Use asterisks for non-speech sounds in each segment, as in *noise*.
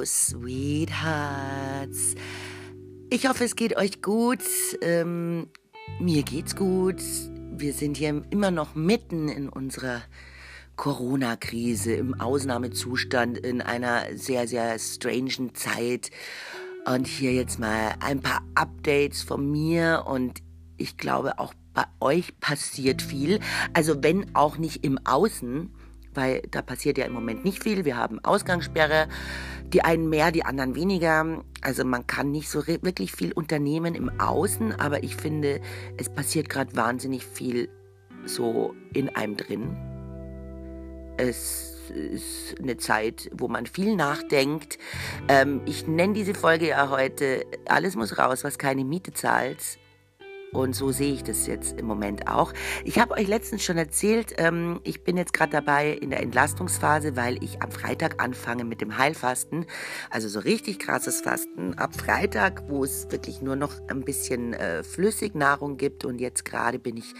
Hello, Sweethearts. Ich hoffe, es geht euch gut. Ähm, mir geht's gut. Wir sind hier immer noch mitten in unserer Corona-Krise, im Ausnahmezustand, in einer sehr, sehr strangen Zeit. Und hier jetzt mal ein paar Updates von mir und ich glaube auch bei euch passiert viel. Also wenn auch nicht im Außen, weil da passiert ja im Moment nicht viel. Wir haben Ausgangssperre, die einen mehr, die anderen weniger. Also man kann nicht so wirklich viel unternehmen im Außen, aber ich finde, es passiert gerade wahnsinnig viel so in einem drin. Es ist eine Zeit, wo man viel nachdenkt. Ähm, ich nenne diese Folge ja heute Alles muss raus, was keine Miete zahlt. Und so sehe ich das jetzt im Moment auch. Ich habe euch letztens schon erzählt, ähm, ich bin jetzt gerade dabei in der Entlastungsphase, weil ich am Freitag anfange mit dem Heilfasten. Also so richtig krasses Fasten. Ab Freitag, wo es wirklich nur noch ein bisschen äh, Flüssignahrung gibt. Und jetzt gerade bin ich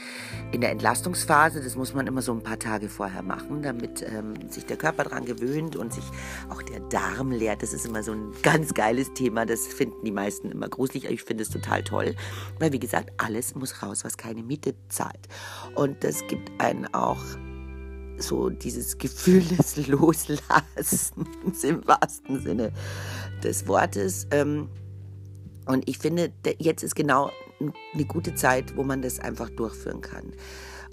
in der Entlastungsphase. Das muss man immer so ein paar Tage vorher machen, damit ähm, sich der Körper dran gewöhnt und sich auch der Darm leert. Das ist immer so ein ganz geiles Thema. Das finden die meisten immer gruselig. Ich finde es total toll. Weil wie gesagt, alles muss raus, was keine Miete zahlt. Und das gibt einen auch so dieses Gefühl des Loslassens im wahrsten Sinne des Wortes. Ähm, und ich finde, jetzt ist genau eine gute Zeit, wo man das einfach durchführen kann.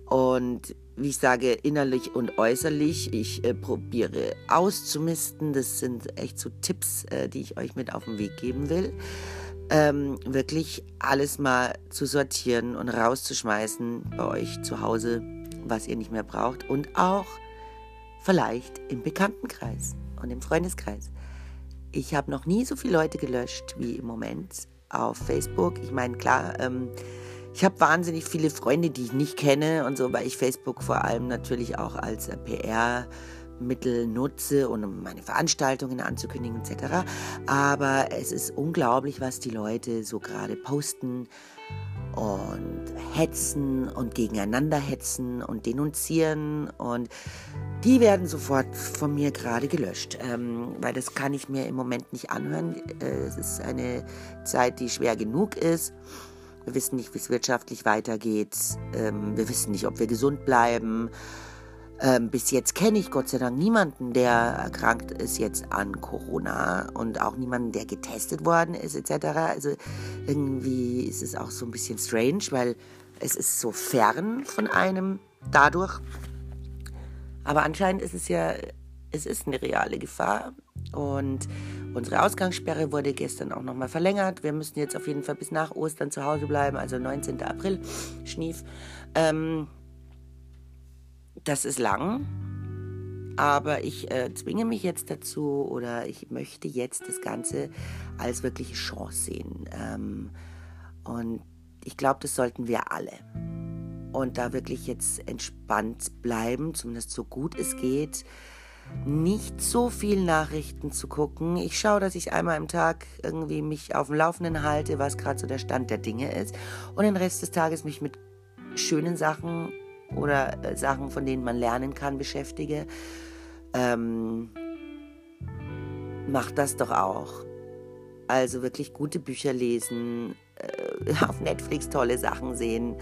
Und wie ich sage, innerlich und äußerlich, ich äh, probiere auszumisten. Das sind echt so Tipps, äh, die ich euch mit auf den Weg geben will ähm, wirklich alles mal zu sortieren und rauszuschmeißen bei euch zu Hause, was ihr nicht mehr braucht und auch vielleicht im Bekanntenkreis und im Freundeskreis. Ich habe noch nie so viele Leute gelöscht wie im Moment auf Facebook. Ich meine, klar, ähm, ich habe wahnsinnig viele Freunde, die ich nicht kenne und so, weil ich Facebook vor allem natürlich auch als äh, PR Mittel nutze, um meine Veranstaltungen anzukündigen etc. Aber es ist unglaublich, was die Leute so gerade posten und hetzen und gegeneinander hetzen und denunzieren und die werden sofort von mir gerade gelöscht, ähm, weil das kann ich mir im Moment nicht anhören. Äh, es ist eine Zeit, die schwer genug ist. Wir wissen nicht, wie es wirtschaftlich weitergeht. Ähm, wir wissen nicht, ob wir gesund bleiben. Ähm, bis jetzt kenne ich Gott sei Dank niemanden, der erkrankt ist jetzt an Corona und auch niemanden, der getestet worden ist etc. Also irgendwie ist es auch so ein bisschen strange, weil es ist so fern von einem dadurch. Aber anscheinend ist es ja, es ist eine reale Gefahr und unsere Ausgangssperre wurde gestern auch nochmal verlängert. Wir müssen jetzt auf jeden Fall bis nach Ostern zu Hause bleiben, also 19. April, Schnief. Ähm, das ist lang, aber ich äh, zwinge mich jetzt dazu oder ich möchte jetzt das Ganze als wirkliche Chance sehen. Ähm, und ich glaube, das sollten wir alle. Und da wirklich jetzt entspannt bleiben, zumindest so gut es geht. Nicht so viel Nachrichten zu gucken. Ich schaue, dass ich einmal im Tag irgendwie mich auf dem Laufenden halte, was gerade so der Stand der Dinge ist. Und den Rest des Tages mich mit schönen Sachen oder äh, Sachen, von denen man lernen kann, beschäftige, ähm, macht das doch auch. Also wirklich gute Bücher lesen, äh, *laughs* auf Netflix tolle Sachen sehen,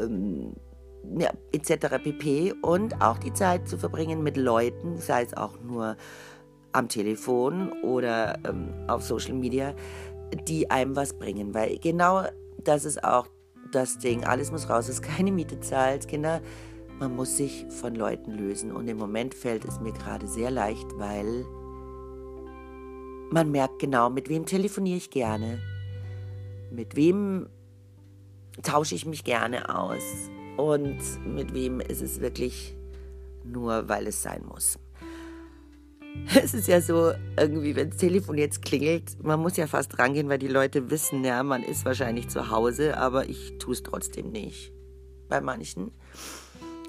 ähm, ja, etc. pp. Und auch die Zeit zu verbringen mit Leuten, sei es auch nur am Telefon oder ähm, auf Social Media, die einem was bringen. Weil genau das ist auch das Ding, alles muss raus, es ist keine Miete zahlt, Kinder. Man muss sich von Leuten lösen und im Moment fällt es mir gerade sehr leicht, weil man merkt genau, mit wem telefoniere ich gerne, mit wem tausche ich mich gerne aus und mit wem ist es wirklich nur, weil es sein muss. *laughs* Es ist ja so, irgendwie, wenn das Telefon jetzt klingelt, man muss ja fast rangehen, weil die Leute wissen, ja, man ist wahrscheinlich zu Hause, aber ich tue es trotzdem nicht. Bei manchen.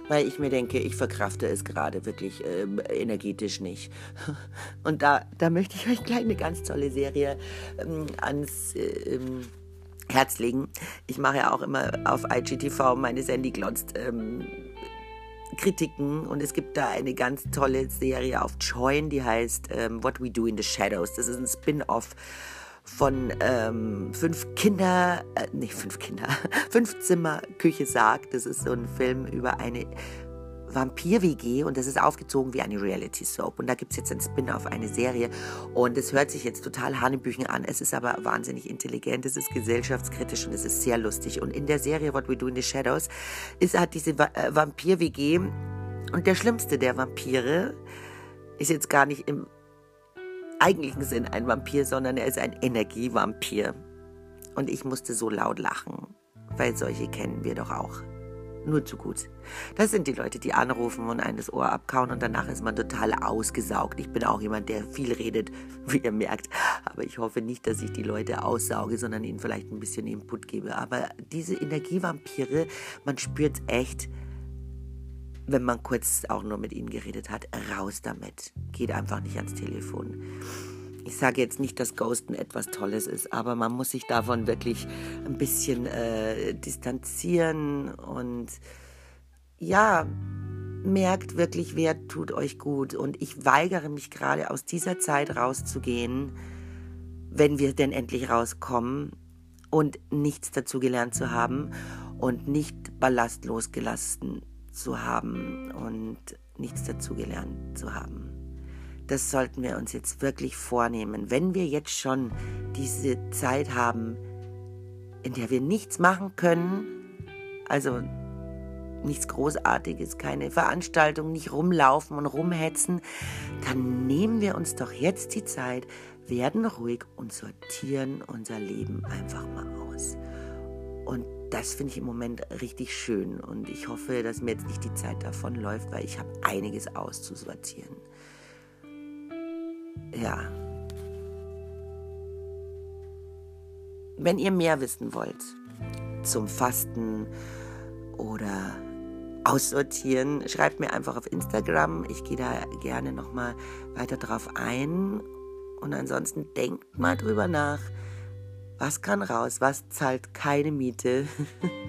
Weil ich mir denke, ich verkrafte es gerade wirklich äh, energetisch nicht. *laughs* Und da, da möchte ich euch gleich eine ganz tolle Serie ähm, ans äh, Herz legen. Ich mache ja auch immer auf IGTV meine Sandy glotzt ähm, Kritiken und es gibt da eine ganz tolle Serie auf Join, die heißt ähm, What We Do in the Shadows. Das ist ein Spin-off von ähm, fünf Kinder, äh, nicht fünf Kinder, *laughs* fünf Zimmer Küche sagt. Das ist so ein Film über eine Vampir-WG und das ist aufgezogen wie eine Reality-Soap. Und da gibt es jetzt ein Spin-off, eine Serie. Und es hört sich jetzt total Hanebüchen an. Es ist aber wahnsinnig intelligent, es ist gesellschaftskritisch und es ist sehr lustig. Und in der Serie What We Do in the Shadows ist, hat diese äh, Vampir-WG und der schlimmste der Vampire ist jetzt gar nicht im eigentlichen Sinn ein Vampir, sondern er ist ein Energievampir. Und ich musste so laut lachen, weil solche kennen wir doch auch. Nur zu gut. Das sind die Leute, die anrufen und einen das Ohr abkauen und danach ist man total ausgesaugt. Ich bin auch jemand, der viel redet, *laughs* wie ihr merkt. Aber ich hoffe nicht, dass ich die Leute aussauge, sondern ihnen vielleicht ein bisschen Input gebe. Aber diese Energievampire, man spürt echt, wenn man kurz auch nur mit ihnen geredet hat, raus damit. Geht einfach nicht ans Telefon. Ich sage jetzt nicht, dass Ghosten etwas Tolles ist, aber man muss sich davon wirklich ein bisschen äh, distanzieren und ja, merkt wirklich, wer tut euch gut. Und ich weigere mich gerade aus dieser Zeit rauszugehen, wenn wir denn endlich rauskommen und nichts dazu gelernt zu haben und nicht ballastlos gelassen zu haben und nichts dazugelernt zu haben. Das sollten wir uns jetzt wirklich vornehmen. Wenn wir jetzt schon diese Zeit haben, in der wir nichts machen können, also nichts Großartiges, keine Veranstaltung, nicht rumlaufen und rumhetzen, dann nehmen wir uns doch jetzt die Zeit, werden ruhig und sortieren unser Leben einfach mal aus. Und das finde ich im Moment richtig schön und ich hoffe, dass mir jetzt nicht die Zeit davon läuft, weil ich habe einiges auszusortieren. Ja. Wenn ihr mehr wissen wollt zum Fasten oder Aussortieren, schreibt mir einfach auf Instagram. Ich gehe da gerne nochmal weiter drauf ein. Und ansonsten denkt mal drüber nach, was kann raus? Was zahlt keine Miete?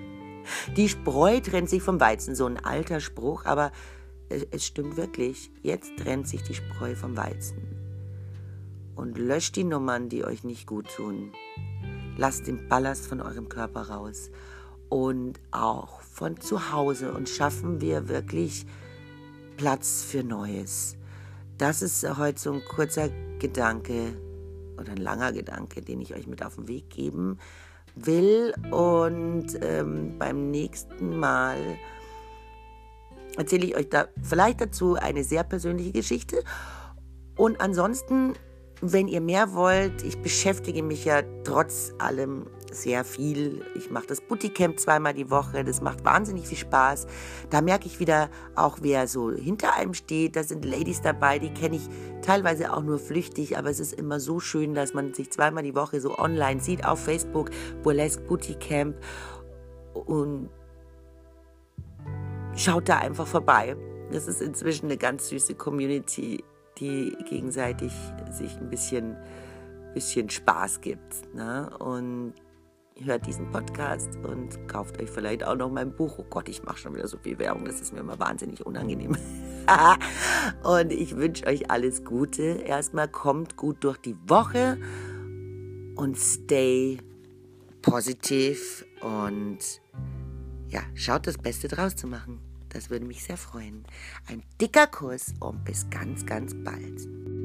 *laughs* Die Spreu trennt sich vom Weizen, so ein alter Spruch, aber es stimmt wirklich. Jetzt trennt sich die Spreu vom Weizen. Und löscht die Nummern, die euch nicht gut tun. Lasst den Ballast von eurem Körper raus. Und auch von zu Hause. Und schaffen wir wirklich Platz für Neues. Das ist heute so ein kurzer Gedanke oder ein langer Gedanke, den ich euch mit auf den Weg geben will. Und ähm, beim nächsten Mal erzähle ich euch da vielleicht dazu eine sehr persönliche Geschichte. Und ansonsten, wenn ihr mehr wollt, ich beschäftige mich ja trotz allem sehr viel. Ich mache das Bootcamp zweimal die Woche. Das macht wahnsinnig viel Spaß. Da merke ich wieder auch, wer so hinter einem steht. Da sind Ladies dabei, die kenne ich teilweise auch nur flüchtig, aber es ist immer so schön, dass man sich zweimal die Woche so online sieht auf Facebook, Burlesque Bootcamp und schaut da einfach vorbei. Das ist inzwischen eine ganz süße Community, die gegenseitig sich ein bisschen, bisschen Spaß gibt. Ne? Und hört diesen Podcast und kauft euch vielleicht auch noch mein Buch. Oh Gott, ich mache schon wieder so viel Werbung, das ist mir immer wahnsinnig unangenehm. *laughs* und ich wünsche euch alles Gute. Erstmal kommt gut durch die Woche und stay positiv und ja, schaut das Beste draus zu machen. Das würde mich sehr freuen. Ein dicker Kuss und bis ganz, ganz bald.